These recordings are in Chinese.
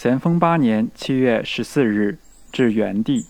咸丰八年七月十四日，至元帝。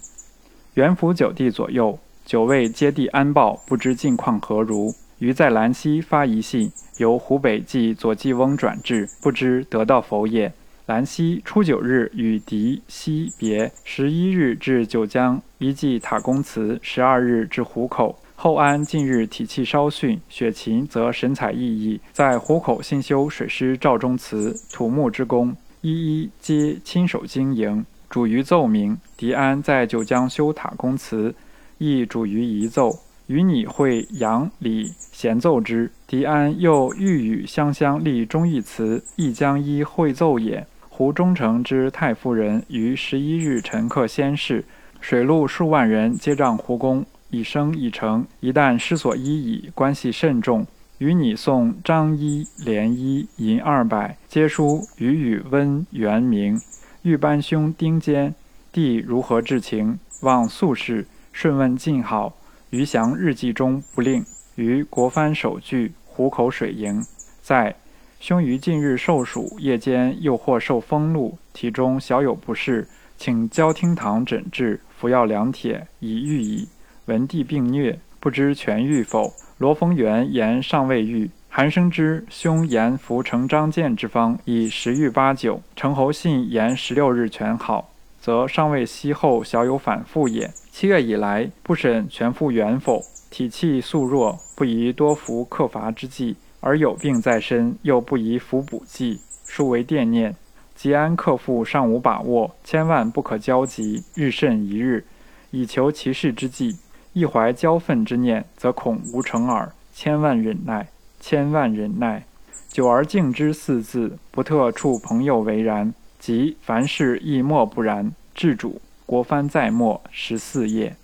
元符九帝左右，九位接帝安报，不知近况何如。于在兰溪发遗信，由湖北寄左记翁转至，不知得到否也。兰溪初九日与狄西别，十一日至九江，一记塔公祠，十二日至湖口。后安近日体气稍逊，雪勤则神采奕奕，在湖口新修水师赵忠祠，土木之功，一一皆亲手经营。主于奏明。狄安在九江修塔公祠，亦主于遗奏。与你会杨李咸奏之。狄安又欲与湘乡立忠义祠，亦将依会奏也。胡忠诚之太夫人于十一日陈客先逝，水陆数万人接仗胡公。以生已成，一旦失所依矣，关系甚重。与你送张一、连一银二百，皆书与与温元明。欲班兄丁坚，弟如何至情？望速事。顺问晋好。余祥日记中不令。于国藩首据湖口水营，在兄于近日受暑，夜间又或受风露，体中小有不适，请交厅堂诊治，服药两帖，以愈矣。文帝病疟，不知痊愈否？罗丰元言尚未愈。韩生之兄言服成张健之方，以十愈八九。程侯信言十六日全好，则尚未息后小有反复也。七月以来，不审全复原否？体气素弱，不宜多服克伐之剂；而有病在身，又不宜服补剂，殊为惦念。吉安克复尚无把握，千万不可焦急，日甚一日，以求其事之计。一怀骄愤之念，则恐无成耳。千万忍耐，千万忍耐。久而敬之四字，不特处朋友为然。即凡事亦莫不然。至主国藩在末十四页。